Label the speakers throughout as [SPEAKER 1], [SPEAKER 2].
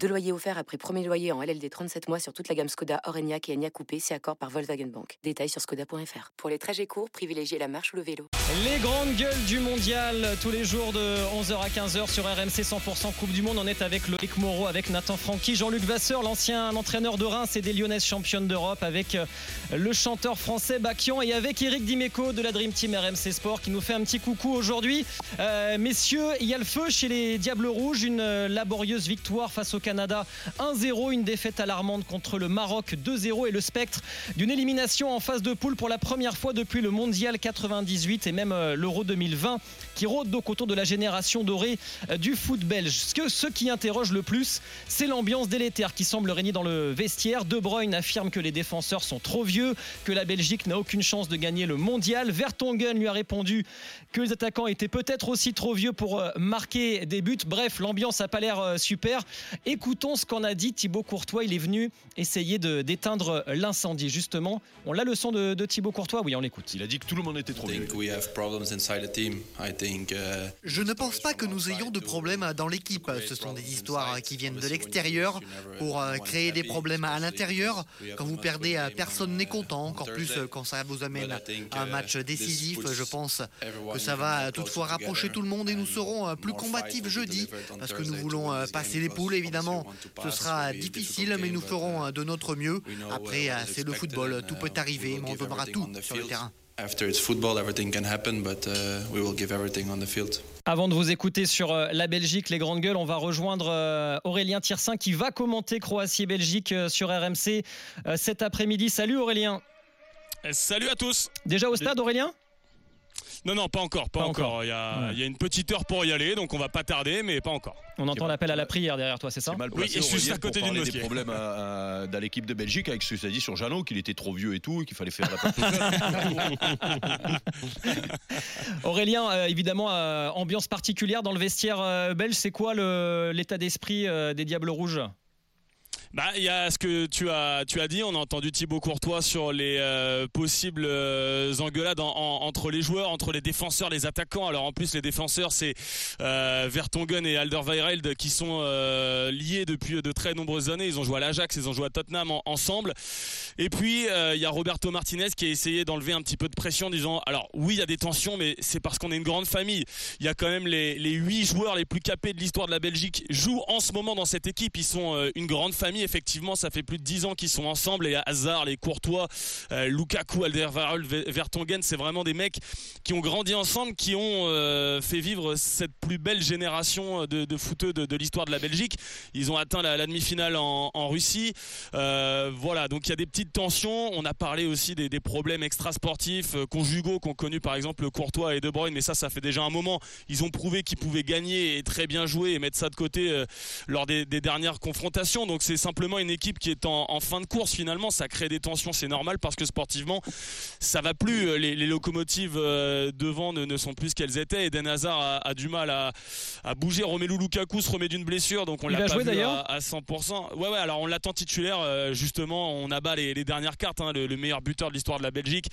[SPEAKER 1] Deux loyers offerts après premier loyer en LLD 37 mois sur toute la gamme Skoda, Orenia et Enya Coupé, c'est accord par Volkswagen Bank. Détails sur skoda.fr. Pour les trajets courts, privilégiez la marche ou le vélo.
[SPEAKER 2] Les grandes gueules du mondial, tous les jours de 11h à 15h sur RMC 100% Coupe du Monde. On est avec Loïc Moreau, avec Nathan Francky, Jean-Luc Vasseur, l'ancien entraîneur de Reims et des Lyonnaises championnes d'Europe, avec euh, le chanteur français Bakian et avec Eric Dimeco de la Dream Team RMC Sport qui nous fait un petit coucou aujourd'hui. Euh, messieurs, il y a le feu chez les Diables Rouges, une euh, laborieuse victoire face au Canada. 1-0, une défaite alarmante contre le Maroc 2-0 et le spectre d'une élimination en phase de poule pour la première fois depuis le Mondial 98 et même euh, l'Euro 2020 qui rôde donc autour de la génération dorée euh, du foot belge. Ce, que, ce qui interroge le plus, c'est l'ambiance délétère qui semble régner dans le vestiaire. De Bruyne affirme que les défenseurs sont trop vieux, que la Belgique n'a aucune chance de gagner le mondial. Vertonghen lui a répondu que les attaquants étaient peut-être aussi trop vieux pour euh, marquer des buts. Bref, l'ambiance n'a pas l'air super. Écoutons ce qu'en a dit Thibaut Courtois. Il est venu essayer d'éteindre l'incendie, justement. On l'a le son de, de Thibaut Courtois? Oui, on l'écoute.
[SPEAKER 3] Il a dit que tout le monde était trop vieux.
[SPEAKER 4] Uh, Je ne pense pas que nous ayons de problèmes dans l'équipe. Ce sont des histoires qui viennent de l'extérieur pour euh, créer des problèmes à l'intérieur. Quand vous perdez, euh, personne n'est content, encore plus euh, quand ça vous amène à un match décisif. Je pense que ça va toutefois rapprocher tout le monde et nous serons plus combatifs jeudi parce que nous voulons passer les poules évidemment. Ce sera difficile mais nous ferons de notre mieux. Après c'est le football, tout peut arriver mais on donnera tout sur le terrain.
[SPEAKER 2] Avant de vous écouter sur euh, la Belgique, les grandes gueules, on va rejoindre euh, Aurélien Tirsin qui va commenter Croatie-Belgique euh, sur RMC cet après-midi. Salut Aurélien.
[SPEAKER 5] Salut à tous.
[SPEAKER 2] Déjà au stade Aurélien?
[SPEAKER 5] Non, non, pas encore, pas, encore. Il, y a, une petite heure pour y aller, donc on va pas tarder, mais pas encore.
[SPEAKER 2] On entend l'appel à la prière derrière toi, c'est ça
[SPEAKER 5] Oui, et je suis à côté d'une mosquée.
[SPEAKER 3] des problèmes dans l'équipe de Belgique avec ce que ça dit sur Jeannot, qu'il était trop vieux et tout, et qu'il fallait faire la
[SPEAKER 2] Aurélien, euh, évidemment, euh, ambiance particulière dans le vestiaire euh, belge. C'est quoi l'état d'esprit des Diables Rouges?
[SPEAKER 5] Bah, il y a ce que tu as, tu as dit. On a entendu Thibaut Courtois sur les euh, possibles euh, engueulades entre les joueurs, entre les défenseurs, les attaquants. Alors en plus, les défenseurs, c'est euh, Vertonghen et Alderweireld qui sont euh, liés depuis de très nombreuses années. Ils ont joué à l'Ajax, ils ont joué à Tottenham ensemble. Et puis il y a Roberto Martinez qui a essayé d'enlever un petit peu de pression, en disant alors oui, il y a des tensions, mais c'est parce qu'on est une grande famille. Il y a quand même les huit joueurs les plus capés de l'histoire de la Belgique jouent en ce moment dans cette équipe. Ils sont une grande famille effectivement, ça fait plus de 10 ans qu'ils sont ensemble. Et Hazard, les Courtois, euh, Lukaku, Alderweireld, Vertonghen, c'est vraiment des mecs qui ont grandi ensemble, qui ont euh, fait vivre cette plus belle génération de, de de, l'histoire de la Belgique. Ils ont atteint la, demi-finale en, Russie. Euh, voilà, donc il y a des petites tensions. On a parlé aussi des, problèmes extrasportifs, conjugaux qu'ont connu par exemple Courtois et De Bruyne, mais ça, ça fait déjà un moment. Ils ont prouvé qu'ils pouvaient gagner et très bien jouer et mettre ça de côté lors des, des dernières confrontations. Donc c'est simplement une équipe qui est en, fin de course finalement. Ça crée des tensions, c'est normal parce que sportivement, ça va plus. Les, locomotives euh, devant ne, sont plus ce qu'elles étaient. Eden Hazard a, du mal à, bouger. Romelu Lukaku se remet d'une blessure, donc on l'a pas vu à, à, 100%. Ouais, ouais. Alors on l'attend titulaire. Euh, justement, on abat les, les dernières cartes. Hein. le, meilleur buteur de l'histoire de la Belgique,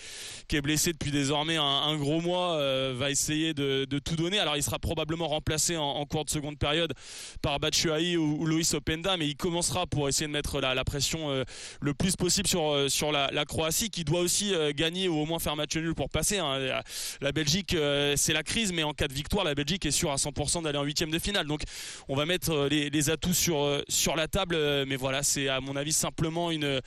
[SPEAKER 5] qui est blessé depuis désormais un, gros mois, euh, va essayer de, tout donner. Alors il sera probablement remplacé en, cours de seconde période par Batshuayi ou, ou Loïs Openda, mais il commencera pour essayer de mettre la, pression euh, le plus possible sur, euh, sur la, Croatie qui doit aussi euh, gagner ou au moins faire match nul pour passer. Hein. La, Belgique, c'est la crise, mais en cas de victoire, la Belgique est sûre à 100% d'aller en huitième de finale. Donc on va mettre les, atouts sur, sur la table, mais voilà, c'est à mon avis simplement une,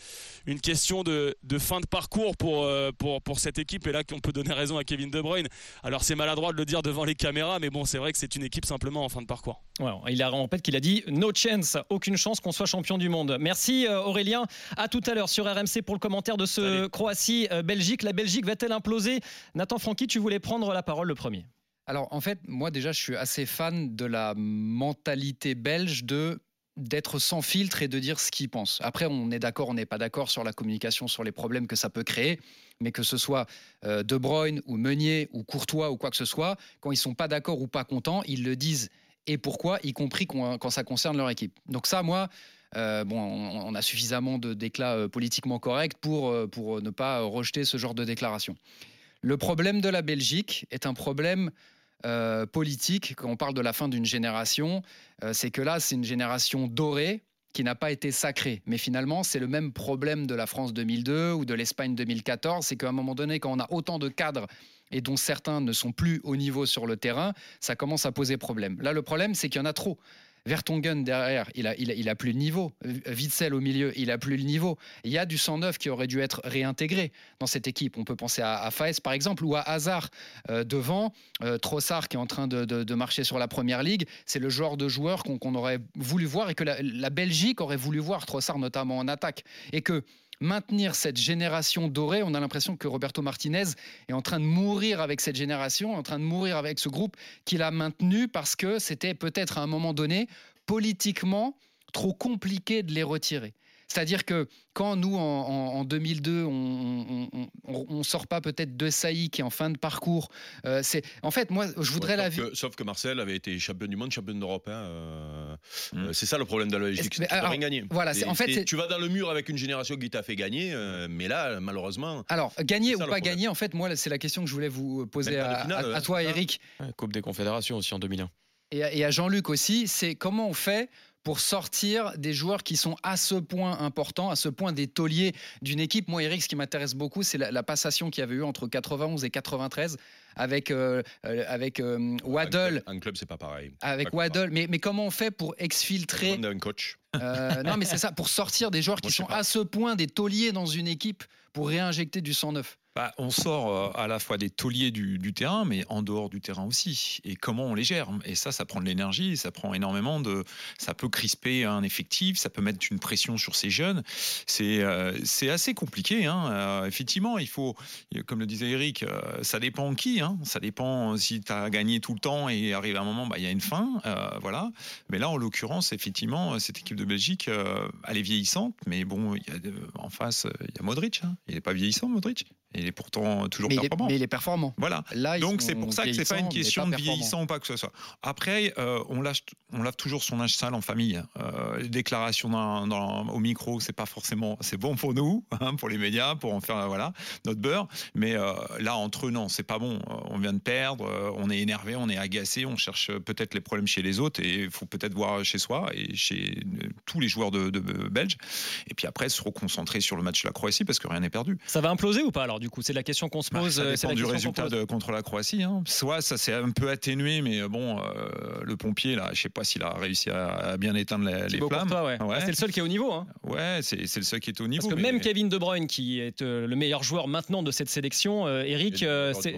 [SPEAKER 5] une question de, fin de parcours pour, pour, pour cette équipe. Et là, qu'on peut donner raison à Kevin De Bruyne. Alors c'est maladroit de le dire devant les caméras, mais bon, c'est vrai que c'est une équipe simplement en fin de parcours.
[SPEAKER 2] il a en fait qu'il a dit no chance, aucune chance qu'on soit champion du monde. Merci euh, Aurélien. À tout à l'heure sur RMC pour le commentaire de ce Croatie-Belgique. La Belgique va-t-elle imploser Nathan Francky, tu voulais prendre la parole le premier.
[SPEAKER 6] Alors en fait, moi déjà, je suis assez fan de la mentalité belge de d'être sans filtre et de dire ce qu'il pense. Après, on est d'accord, on n'est pas d'accord sur la communication, sur les problèmes que ça peut créer, mais que ce soit euh, De Bruyne ou Meunier ou Courtois ou quoi que ce soit, quand ils sont pas d'accord ou pas contents, ils le disent et pourquoi, y compris quand, ça concerne leur équipe. Donc ça, moi, euh, on, a suffisamment de déclats euh, politiquement corrects pour, pour ne pas rejeter ce genre de déclaration. Le problème de la Belgique est un problème euh, politique, quand on parle de la fin d'une génération, euh, c'est que là, c'est une génération dorée qui n'a pas été sacrée. Mais finalement, c'est le même problème de la France 2002 ou de l'Espagne 2014, c'est qu'à un moment donné, quand on a autant de cadres et dont certains ne sont plus au niveau sur le terrain, ça commence à poser problème. Là, le problème, c'est qu'il y en a trop. Vertonghen derrière, il a, il, a, plus le niveau. Witzel au milieu, il a plus le niveau. Il y a du 109 qui aurait dû être réintégré dans cette équipe. On peut penser à, à Faes par exemple ou à Hazard euh, devant. Euh, Trossard qui est en train de, marcher sur la première ligue. C'est le genre de joueur qu'on aurait voulu voir et que la, la Belgique aurait voulu voir. Trossard notamment en attaque. Et que maintenir cette génération dorée. On a l'impression que Roberto Martinez est en train de mourir avec cette génération, en train de mourir avec ce groupe qu'il a maintenu parce que c'était peut-être à un moment donné politiquement trop compliqué de les retirer. C'est-à-dire que quand nous, en, 2002, on ne sort pas peut-être de Saï qui est en fin de parcours, euh, c'est en fait, moi, je voudrais la
[SPEAKER 3] vie. Sauf que Marcel avait été champion du monde, champion d'Europe. Hein, euh, mmh. euh, c'est ça le problème de la Belgique. Tu n'as rien gagné.
[SPEAKER 6] Voilà, en fait,
[SPEAKER 3] tu vas dans le mur avec une génération qui t'a fait gagner, mais là, malheureusement.
[SPEAKER 6] Alors, gagner ou pas gagner, en fait, moi, c'est la question que je voulais vous poser à, à, toi, Eric.
[SPEAKER 7] Coupe des Confédérations aussi en 2001.
[SPEAKER 6] Et à Jean-Luc aussi, c'est comment on fait pour sortir des joueurs qui sont à ce point importants, à ce point des tauliers d'une équipe. Moi, Eric, ce qui m'intéresse beaucoup, c'est la, passation qu'il y avait eu entre 91 et 93 avec, euh, euh, avec euh, Waddle.
[SPEAKER 3] Un, club, c'est pas pareil.
[SPEAKER 6] Avec Waddle. Mais, mais comment on fait pour exfiltrer.
[SPEAKER 3] un coach.
[SPEAKER 6] non, mais c'est ça, pour sortir des joueurs qui sont à ce point des tauliers dans une équipe pour réinjecter du sang neuf.
[SPEAKER 7] Bah, on sort euh, à la fois des tauliers du, terrain, mais en dehors du terrain aussi. Et comment on les gère? Et ça, ça prend de l'énergie, ça prend énormément de. Ça peut crisper un effectif, ça peut mettre une pression sur ces jeunes. C'est euh, assez compliqué. Hein. Euh, effectivement, il faut, comme le disait Eric, ça dépend qui. Hein. Ça dépend si tu as gagné tout le temps et arrive un moment, bah, il y a une fin. voilà. Mais là, en l'occurrence, effectivement, cette équipe de Belgique, elle est vieillissante, mais bon, y a, en face, il y a Modric. Hein. Il n'est pas vieillissant, Modric? Il est pourtant toujours performant.
[SPEAKER 6] mais il est performant.
[SPEAKER 7] Voilà. Là, Donc c'est pour ça que c'est pas une question de vieillissant ou pas que ce soit. Après, euh, on, lâche, on lave toujours son âge sale en famille. Euh, les déclarations dans, au micro, c'est pas forcément, c'est bon pour nous, hein, pour les médias, pour en faire voilà notre beurre. Mais euh, là, entre eux, non, c'est pas bon. On vient de perdre, on est énervé, on est agacé, on cherche peut-être les problèmes chez les autres et il faut peut-être voir chez soi et chez tous les joueurs de, de, Belges. Et puis après, se reconcentrer sur le match de la Croatie parce que rien n'est perdu.
[SPEAKER 2] Ça va imploser ou pas alors du coup C'est la question qu'on se bah, pose. ça
[SPEAKER 7] dépend du résultat de, contre la Croatie. Hein. Soit ça s'est un peu atténué, mais bon, euh, le pompier là, je sais pas s'il a réussi à, bien éteindre les, flammes.
[SPEAKER 2] ouais. Ah, c'est le seul qui est au niveau. Hein.
[SPEAKER 7] Ouais, c'est le seul qui est au niveau.
[SPEAKER 2] Parce que même Kevin De Bruyne, qui est euh, le meilleur joueur maintenant de cette sélection, euh, Eric, c'est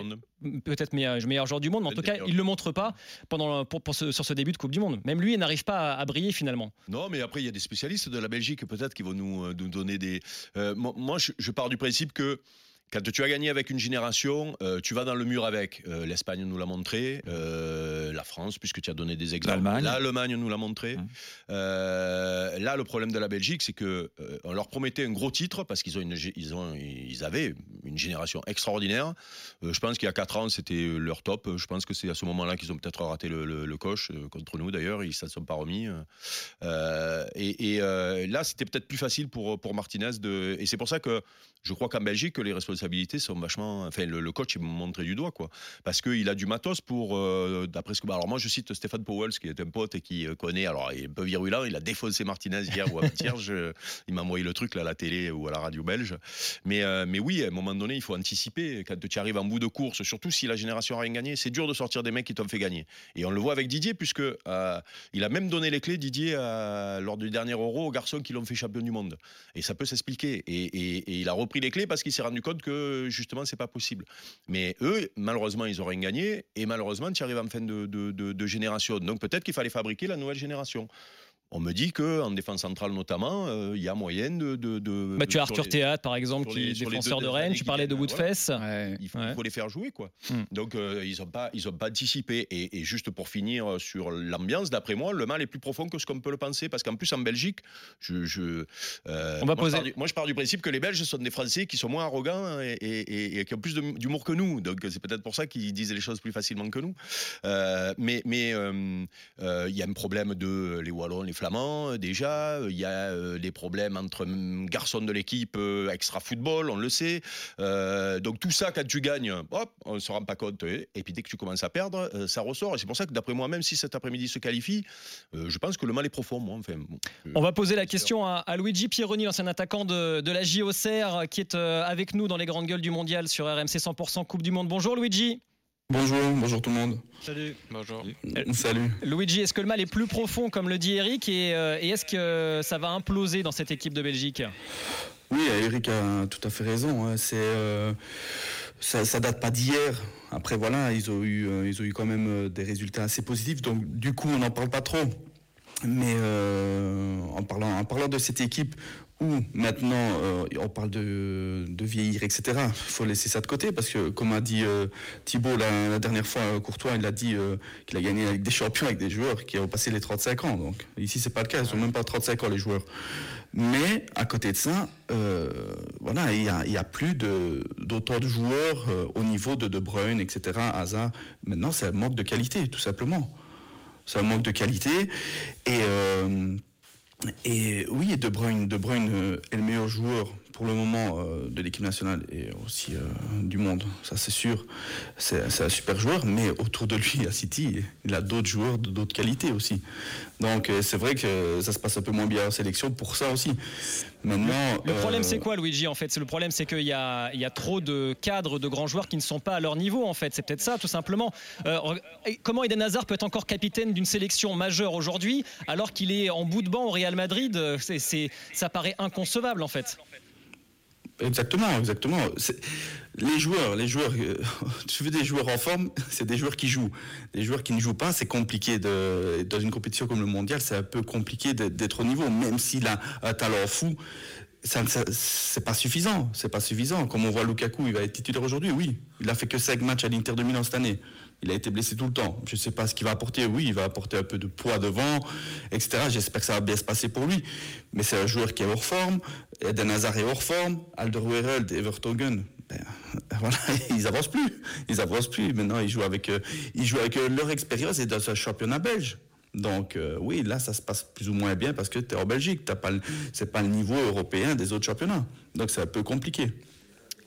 [SPEAKER 2] peut-être meilleur, meilleur joueur du monde, mais en tout cas, il le montre pas pendant pour, sur ce début de Coupe du Monde. Même lui, il n'arrive pas à, briller finalement.
[SPEAKER 3] Non, mais après, il y a des spécialistes de la Belgique peut-être qui vont nous, nous donner des. moi, je pars du principe que quand tu as gagné avec une génération, euh, tu vas dans le mur avec. Euh, L'Espagne nous l'a montré, euh, la France, puisque tu as donné des exemples. L'Allemagne nous l'a montré. Mmh. là, le problème de la Belgique, c'est que on leur promettait un gros titre parce qu'ils ont, ils ont, ils avaient une génération extraordinaire. je pense qu'il y a 4 ans, c'était leur top. Je pense que c'est à ce moment-là qu'ils ont peut-être raté le, coche contre nous. D'ailleurs, ils ne s'en sont pas remis. et, et là, c'était peut-être plus facile pour pour Martinez de. Et c'est pour ça que je crois qu'en Belgique, les responsabilités sont vachement. Enfin, le, coach, il me montrait du doigt, quoi. Parce qu'il a du matos pour. Euh, d'après ce que. Alors, moi, je cite Stéphane Powell, qui est un pote et qui euh, connaît. Alors, il est un peu virulent. Il a défoncé Martinez hier ou avant-hier. il m'a envoyé le truc, là, à la télé ou à la radio belge. Mais, euh, mais oui, à un moment donné, il faut anticiper. Quand tu arrives en bout de course, surtout si la génération a rien gagné, c'est dur de sortir des mecs qui t'ont fait gagner. Et on le voit avec Didier, puisque il a même donné les clés, Didier, lors du dernier Euro aux garçons qui l'ont fait champion du monde. Et ça peut s'expliquer. et, et il a repris les clés parce qu'il s'est rendu compte que justement c'est pas possible. Mais eux, malheureusement, ils ont rien gagné et malheureusement, tu arrives en fin de, de, génération. Donc peut-être qu'il fallait fabriquer la nouvelle génération. On me dit que en défense centrale notamment, euh, il y a moyen de. de, de
[SPEAKER 2] bah, tu as Arthur
[SPEAKER 3] les-
[SPEAKER 2] Théâtre, par exemple, qui est défenseur de Rennes. Tu parlais de Woodfess.
[SPEAKER 6] Ouais.
[SPEAKER 3] Il faut,
[SPEAKER 2] Ouais.
[SPEAKER 3] il faut les faire jouer, quoi.
[SPEAKER 2] Hmm.
[SPEAKER 3] Donc euh, ils n'ont pas, ils ont pas anticipé. Et, et juste pour finir sur l'ambiance, d'après moi, le mal est plus profond que ce qu'on peut le penser, parce qu'en plus en Belgique, je, je, euh,
[SPEAKER 2] On va
[SPEAKER 3] moi,
[SPEAKER 2] poser-
[SPEAKER 3] Je du, moi, je pars du principe que les Belges sont des Français qui sont moins arrogants et, et- et- et qui ont plus d'humour que nous. Donc c'est peut-être pour ça qu'ils disent les choses plus facilement que nous. Euh, mais mais euh, euh, il y a un problème de les Wallons, les Flamands euh, déjà. Il y a euh, des problèmes entre hum, garçons de l'équipe euh, extra football, on le sait. Euh, donc tout ça, quand tu gagnes, hop, on ne se rend pas compte. Et, puis dès que tu commences à perdre, euh, ça ressort. Et c'est pour ça que d'après moi, même si cet après-midi se qualifie, euh, je pense que le mal est profond. Moi, enfin, bon, euh,
[SPEAKER 2] On va poser la question à, à Luigi Pieroni, l'ancien attaquant de, de la JOCR, qui est euh, avec nous dans les grandes gueules du mondial sur RMC 100% Coupe du Monde. Bonjour Luigi.
[SPEAKER 8] Bonjour, bonjour tout le monde.
[SPEAKER 2] Salut.
[SPEAKER 5] Bonjour.
[SPEAKER 8] Salut.
[SPEAKER 2] Luigi, est-ce que le mal est plus profond, comme le dit Eric, et, euh, et est-ce que ça va imploser dans cette équipe de Belgique?
[SPEAKER 8] Oui, Eric a tout à fait raison. hein. C'est, euh, ça, ça date pas d'hier. Après, voilà, ils ont eu, euh, ils ont eu quand même euh, des résultats assez positifs. Donc, du coup, on n'en parle pas trop. Mais euh, en, parlant, en parlant de cette équipe où maintenant euh, on parle de, vieillir, etc., il faut laisser ça de côté parce que, comme a dit euh, Thibaut la, dernière fois, euh, Courtois, il a dit euh, qu'il a gagné avec des champions, avec des joueurs qui ont passé les 35 ans. Donc, ici, c'est pas le cas. Ils sont même pas 35 ans, les joueurs. Mais à côté de ça, voilà, il y a, plus d'autant de, joueurs au niveau de De Bruyne, etc. Hazard. Maintenant, c'est un manque de qualité, tout simplement. C'est un manque de qualité. Et, et oui, De Bruyne, de Bruyne est le meilleur joueur pour le moment euh, de l'équipe nationale et aussi euh, du monde, ça c'est sûr. C'est un super joueur, mais autour de lui à City, il a d'autres joueurs de d'autres qualités aussi. Donc euh, c'est vrai que ça se passe un peu moins bien en sélection pour ça aussi. Maintenant,
[SPEAKER 2] Le problème, c'est quoi, Luigi En fait, c'est le problème, c'est qu'il y a, il y a trop de cadres, de grands joueurs qui ne sont pas à leur niveau. En fait, c'est peut-être ça, tout simplement. Comment Eden Hazard peut être encore capitaine d'une sélection majeure aujourd'hui, alors qu'il est en bout de banc au Real Madrid? C'est- ça paraît inconcevable, en fait.
[SPEAKER 8] Exactement, exactement. Les joueurs, les joueurs, euh, tu veux des joueurs en forme, c'est des joueurs qui jouent. Des joueurs qui ne jouent pas, c'est compliqué. De, dans une compétition comme le mondial, c'est un peu compliqué d'être- au niveau, même s'il a un talent fou. C'est pas suffisant, c'est pas suffisant. Comme on voit Lukaku, il va être titulaire aujourd'hui, oui. Il a fait que 5 matchs à l'Inter de cette année. Il a été blessé tout le temps. Je sais pas ce qu'il va apporter. Oui, il va apporter un peu de poids devant, etc. J'espère que ça va bien se passer pour lui. Mais c'est un joueur qui est hors forme. Eden Hazard est hors forme. Alderweireld et Vertonghen, ben, voilà, ils avancent plus. Ils avancent plus. Maintenant, ils jouent avec, euh, ils jouent avec euh, leur expérience et dans un championnat belge. Donc euh, oui, là, ça se passe plus ou moins bien parce que tu es en Belgique. T'as pas, c'est pas le niveau européen des autres championnats. Donc c'est un peu compliqué.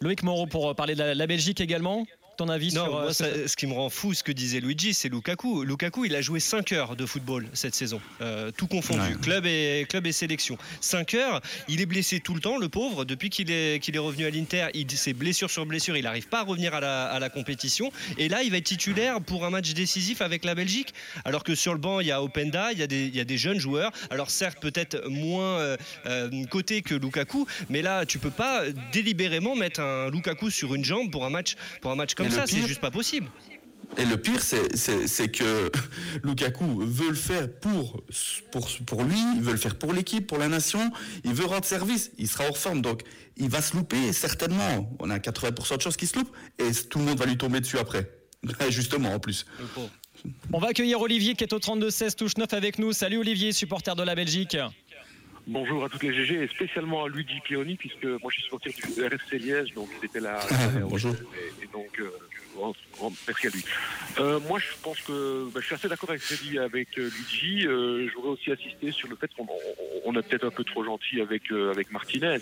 [SPEAKER 2] Loïc Moreau, pour parler de la Belgique également. Ton avis
[SPEAKER 9] Non,
[SPEAKER 2] sur euh,
[SPEAKER 9] moi,
[SPEAKER 2] ce-
[SPEAKER 9] ça- ce qui me rend fou, ce que disait Luigi, c'est Lukaku. Lukaku, il a joué 5 heures de football cette saison, euh, tout confondu,
[SPEAKER 8] Ouais.
[SPEAKER 9] club, et, club et sélection. 5 heures, il est blessé tout le temps, le pauvre. Depuis qu'il est, qu'il est revenu à l'Inter, il c'est blessure sur blessure, il n'arrive pas à revenir à la, à la compétition. Et là, il va être titulaire pour un match décisif avec la Belgique. Alors que sur le banc, il y a Openda, il y a des, il y a des jeunes joueurs. Alors certes, peut-être moins euh, euh, cotés que Lukaku, mais là, tu peux pas délibérément mettre un Lukaku sur une jambe pour un match, pour un match comme
[SPEAKER 8] le
[SPEAKER 9] ça. C'est
[SPEAKER 8] pire-
[SPEAKER 9] juste pas possible.
[SPEAKER 8] Et le pire, c'est que Lukaku veut le faire pour, pour, pour lui, il veut le faire pour l'équipe, pour la nation, il veut rendre service, il sera hors forme, donc il va se louper certainement. On a 80% de chances qu'il se loupe et tout le monde va lui tomber dessus après. Justement, en plus.
[SPEAKER 2] On va accueillir Olivier qui est au 32-16 touche 9 avec nous. Salut Olivier, supporter de la Belgique.
[SPEAKER 10] Bonjour à toutes les GG et spécialement à Luigi Pioni puisque moi je suis supporter du RFC Liège donc c'était là.
[SPEAKER 8] Bonjour.
[SPEAKER 10] Et, et donc euh, merci à lui. Euh, moi je pense que bah, je suis assez d'accord avec ce dit avec euh, Luigi. Euh, J'aurais aussi assisté sur le fait qu'on on- on est peut-être un peu trop gentil avec euh, avec Martinez.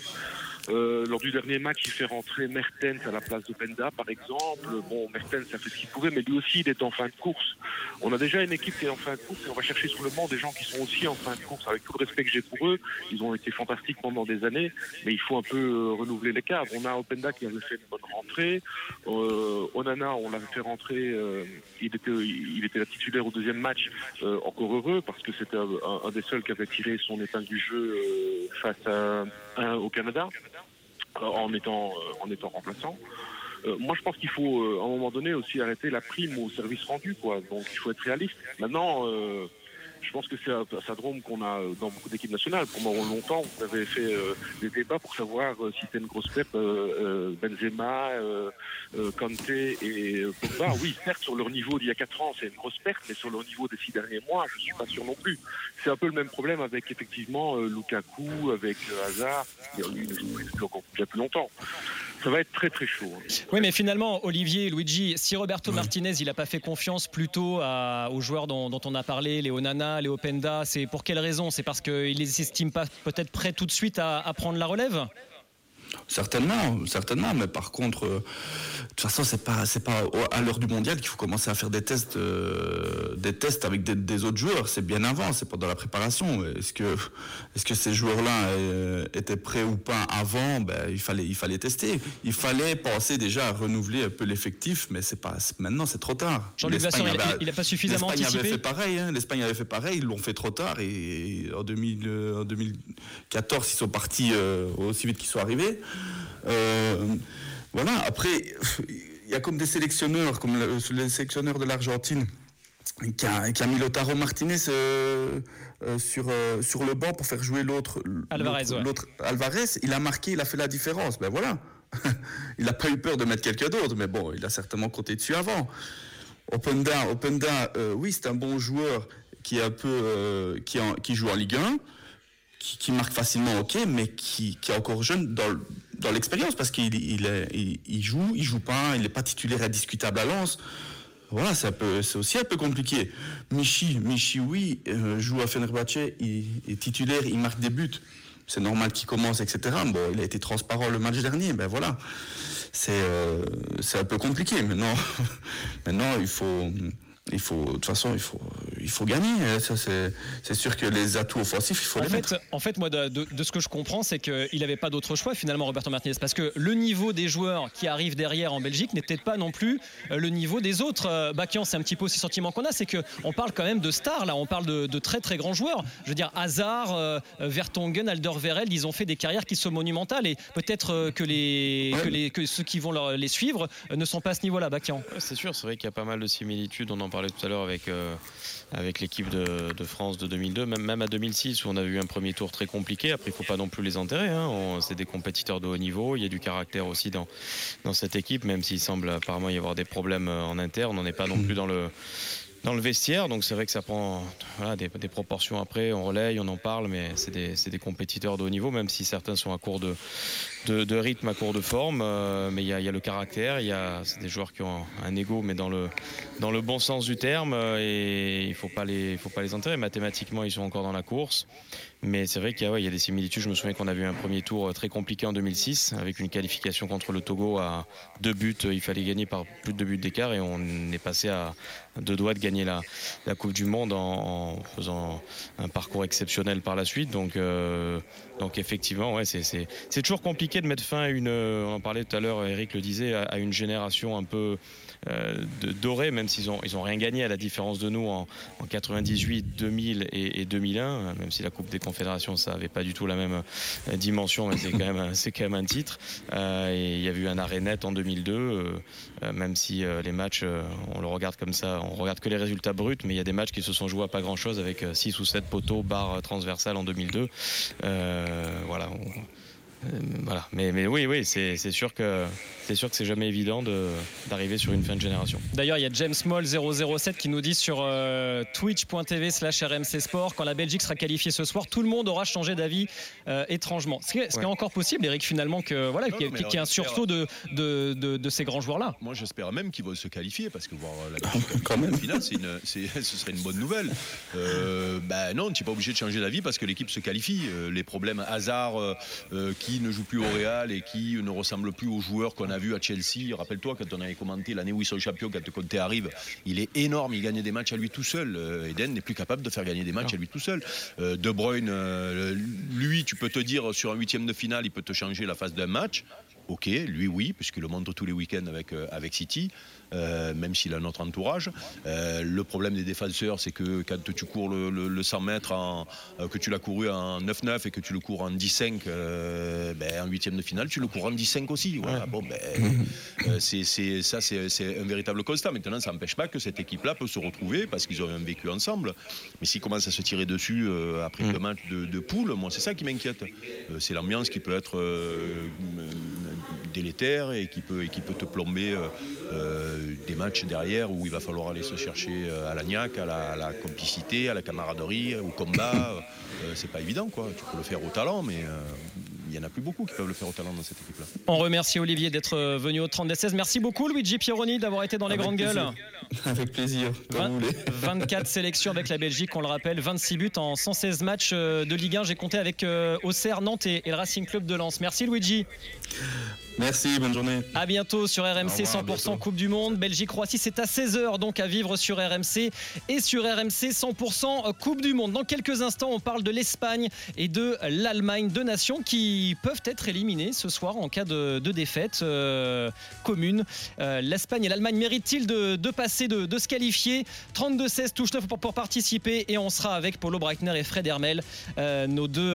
[SPEAKER 10] Euh, lors du dernier match, il fait rentrer Mertens à la place de par exemple. Bon, Mertens a fait ce qu'il pouvait, mais lui aussi, il est en fin de course. On a déjà une équipe qui est en fin de course et on va chercher sur le banc des gens qui sont aussi en fin de course. Avec tout le respect que j'ai pour eux, ils ont été fantastiques pendant des années, mais il faut un peu euh, renouveler les cadres. On a Openda qui avait fait une bonne rentrée. Euh, Onana, on l'avait fait rentrer. il, était, il était la titulaire au deuxième match. Encore heureux parce que c'était un, des seuls qui avait tiré son épingle du jeu face au Canada en étant euh, en étant remplaçant. Euh, moi, je pense qu'il faut, euh, à un moment donné, aussi arrêter la prime au service rendu, quoi. Donc, il faut être réaliste. Maintenant, euh, Je pense que c'est un, syndrome qu'on a dans beaucoup d'équipes nationales. Pendant longtemps, vous avez fait des débats pour savoir si c'était une grosse pep Benzema, Kanté et Pogba. Oui, certes, sur leur niveau d'il y a 4 ans, c'est une grosse perte, mais sur leur niveau des 6 derniers mois, je ne suis pas sûr non plus. C'est un peu le même problème avec effectivement Lukaku, avec Hazard. Encore bien plus longtemps ça va être très très chaud. Hein.
[SPEAKER 2] Oui, mais finalement, Olivier, Luigi, si Roberto Martinez, il n'a pas fait confiance plutôt aux joueurs dont, on a parlé, les Onana, les Openda, c'est pour quelle raison? C'est parce qu'il ne les estime pas peut-être prêts tout de suite à prendre la relève?
[SPEAKER 8] Certainement, certainement, mais par contre, euh, de toute façon, c'est pas, c'est pas à l'heure du mondial qu'il faut commencer à faire des tests, euh, des tests avec des, autres joueurs. C'est bien avant, c'est pendant la préparation. Est-ce que, est-ce que ces joueurs-là euh, étaient prêts ou pas avant? Ben, il fallait, il fallait tester. Il fallait penser déjà à renouveler un peu l'effectif, mais c'est pas, maintenant, c'est trop tard.
[SPEAKER 2] Jean-Luc il n'a pas suffisamment
[SPEAKER 8] L'Espagne avait fait pareil. Hein. L'Espagne avait fait pareil. Ils l'ont fait trop tard et en, 2014, ils sont partis aussi vite qu'ils sont arrivés. Euh, voilà, après, il y a comme des sélectionneurs, comme le, sélectionneur de l'Argentine, qui a, mis Lotaro Martinez euh, euh, sur, sur le banc pour faire jouer l'autre.
[SPEAKER 2] Alvarez,
[SPEAKER 8] l'autre, Alvarez, il a marqué, il a fait la différence. Ben voilà. il n'a pas eu peur de mettre quelqu'un d'autre, mais bon, il a certainement compté dessus avant. Openda, Openda oui, c'est un bon joueur qui est un peu qui, qui joue en Ligue 1 qui, marque facilement, ok, mais qui, est encore jeune dans, l'expérience parce qu'il il, joue, il joue pas, il n'est pas titulaire indiscutable à Lens. Voilà, c'est aussi un peu compliqué. Michi, Michi, oui, euh, joue à Fenerbahce, il est titulaire, il marque des buts. C'est normal qu'il commence, etc. Bon, il a été transparent le match dernier, ben voilà. C'est euh, un peu compliqué. Maintenant, maintenant il faut il faut, de toute façon, il faut, il faut gagner. Hein. c'est, sûr que les atouts offensifs, il faut
[SPEAKER 2] en
[SPEAKER 8] les
[SPEAKER 2] fait,
[SPEAKER 8] mettre.
[SPEAKER 2] En fait, moi, de, ce que je comprends, c'est qu'il n'avait pas d'autre choix finalement, Roberto Martinez, parce que le niveau des joueurs qui arrivent derrière en Belgique n'est peut-être pas non plus euh, le niveau des autres. Euh, Bakian, c'est un petit peu aussi sentiment qu'on a, c'est qu'on parle quand même de stars là, on parle de, très très grands joueurs. Je veux dire, Hazard, euh, Vertonghen, Alderweireld, ils ont fait des carrières qui sont monumentales et peut-être que les, que les que ceux qui vont les suivre ne sont pas à ce niveau-là, Bakian.
[SPEAKER 9] c'est sûr, c'est vrai qu'il y a pas mal de similitudes. On en parlait tout à l'heure avec, euh, avec l'équipe de, France de 2002, même, même à 2006 où on a eu un premier tour très compliqué. Après, il ne faut pas non plus les enterrer. Hein. C'est des compétiteurs de haut niveau. Il y a du caractère aussi dans, dans cette équipe, même s'il semble apparemment y avoir des problèmes euh, en interne. On n'est pas non plus dans le dans le vestiaire. Donc c'est vrai que ça prend des, proportions après. On relaye, on en parle, mais c'est des, des, compétiteurs de haut niveau, même si certains sont à court de, de, rythme, à court de forme. Euh, mais il y, a, le caractère. Il y a des joueurs qui ont un ego, mais dans le, dans le bon sens du terme. Et il faut, pas les, faut pas les enterrer. Mathématiquement, ils sont encore dans la course. Mais c'est vrai qu'il y, a des similitudes. Je me souviens qu'on a vu un premier tour euh, très compliqué en 2006 avec une qualification contre le Togo à deux buts. Il fallait gagner par plus de deux buts d'écart et on est passé à deux doigts de gagner la, la Coupe du Monde en, faisant un parcours exceptionnel par la suite. Donc, euh, donc effectivement, ouais, c'est toujours compliqué de mettre fin à une, on en parlait tout à l'heure, Eric le disait, à une génération un peu euh, de, dorés, même s'ils ont, ils ont rien gagné à la différence de nous en, 98, 2000 et, 2001, même si la Coupe des Confédérations, ça n'avait pas du tout la même euh, dimension, mais c'est quand même, quand même un titre. Euh, et il y a eu un arrêt net en 2002, même si les matchs, on le regarde comme ça, on regarde que les résultats bruts, mais il y a des matchs qui se sont joués à pas grand chose avec 6 ou 7 poteaux, barres transversales en 2002. voilà. Euh, voilà. Mais, mais oui, oui, c'est sûr que c'est sûr que c'est jamais évident d'arriver sur une fin de génération.
[SPEAKER 2] D'ailleurs, il y a James Moll 007 qui nous dit sur euh, twitch.tv slash RMC Sport quand la Belgique sera qualifiée ce soir, tout le monde aura changé d'avis euh, étrangement. Ce qui est, encore possible, Eric, finalement, que voilà, qu'il y, ait un sursaut de, de, de, ces grands joueurs-là.
[SPEAKER 3] Moi, j'espère même qu'ils vont se qualifier parce que voir la finale, ce serait une bonne nouvelle. ben non, tu n'es pas obligé de changer d'avis parce que l'équipe se qualifie. les problèmes hasard qui ne joue plus au Real et qui ne ressemble plus aux joueurs qu'on a vus à Chelsea. Rappelle-toi quand on avait commenté l'année où ils sont champions, quand Conte arrive, il est énorme, il gagne des matchs à lui tout seul. Euh, Eden n'est plus capable de faire gagner des matchs à lui tout seul. Euh, de Bruyne, euh, lui, tu peux te dire sur un huitième de finale, il peut te changer la phase d'un match. Ok, lui oui, puisqu'il le montre tous les week-ends avec City. Euh, même s'il a notre entourage. Euh, le problème des défenseurs, c'est que quand tu cours le, le- le 100 mètres, en, euh, que tu l'as couru en 9-9 et que tu le cours en 10-5, euh, ben, en huitième de finale, tu le cours en 10-5 aussi. Voilà. Bon, ben, c'est, c'est- ça, c'est, c'est un véritable constat. Maintenant, ça n'empêche pas que cette équipe-là peut se retrouver parce qu'ils ont un vécu ensemble. Mais s'ils commencent à se tirer dessus après deux matchs de, de poule, moi, c'est ça qui m'inquiète. C'est l'ambiance qui peut être délétère et qui peut, et qui peut te plomber euh, des matchs derrière où il va falloir aller se chercher euh, à la niaque, à la, à la complicité, à la camaraderie, au combat. Euh, c'est pas évident, quoi. Tu peux le faire au talent, mais euh, il y en a plus beaucoup qui peuvent le faire au talent dans cette équipe-là.
[SPEAKER 2] On remercie Olivier d'être euh, venu au 32-16. Merci beaucoup Luigi Pieroni d'avoir été dans les
[SPEAKER 8] Avec
[SPEAKER 2] grandes gueules.
[SPEAKER 8] Avec plaisir, comme vous voulez.
[SPEAKER 2] 24 sélections avec la Belgique, on le rappelle, 26 buts en 116 matchs euh, de Ligue 1. J'ai compté avec euh, Auxerre, Nantes et, et le Racing Club de Lens. Merci Luigi.
[SPEAKER 8] Merci, bonne journée.
[SPEAKER 2] À bientôt sur RMC
[SPEAKER 8] Au revoir,
[SPEAKER 2] 100%
[SPEAKER 8] à bientôt.
[SPEAKER 2] Coupe du Monde. Belgique-Croatie, c'est à 16h donc à vivre sur RMC et sur RMC 100% Coupe du Monde. Dans quelques instants, on parle de l'Espagne et de l'Allemagne, deux nations qui peuvent être éliminées ce soir en cas de, de défaite euh, commune. Euh, L'Espagne et l'Allemagne méritent-ils de, de passer, de, de se qualifier? 32-16 touche 9 pour, pour participer et on sera avec Paulo Breitner et Fred Hermel, euh, nos deux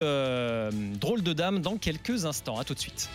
[SPEAKER 2] drôles de dames dans quelques instants. À tout de suite.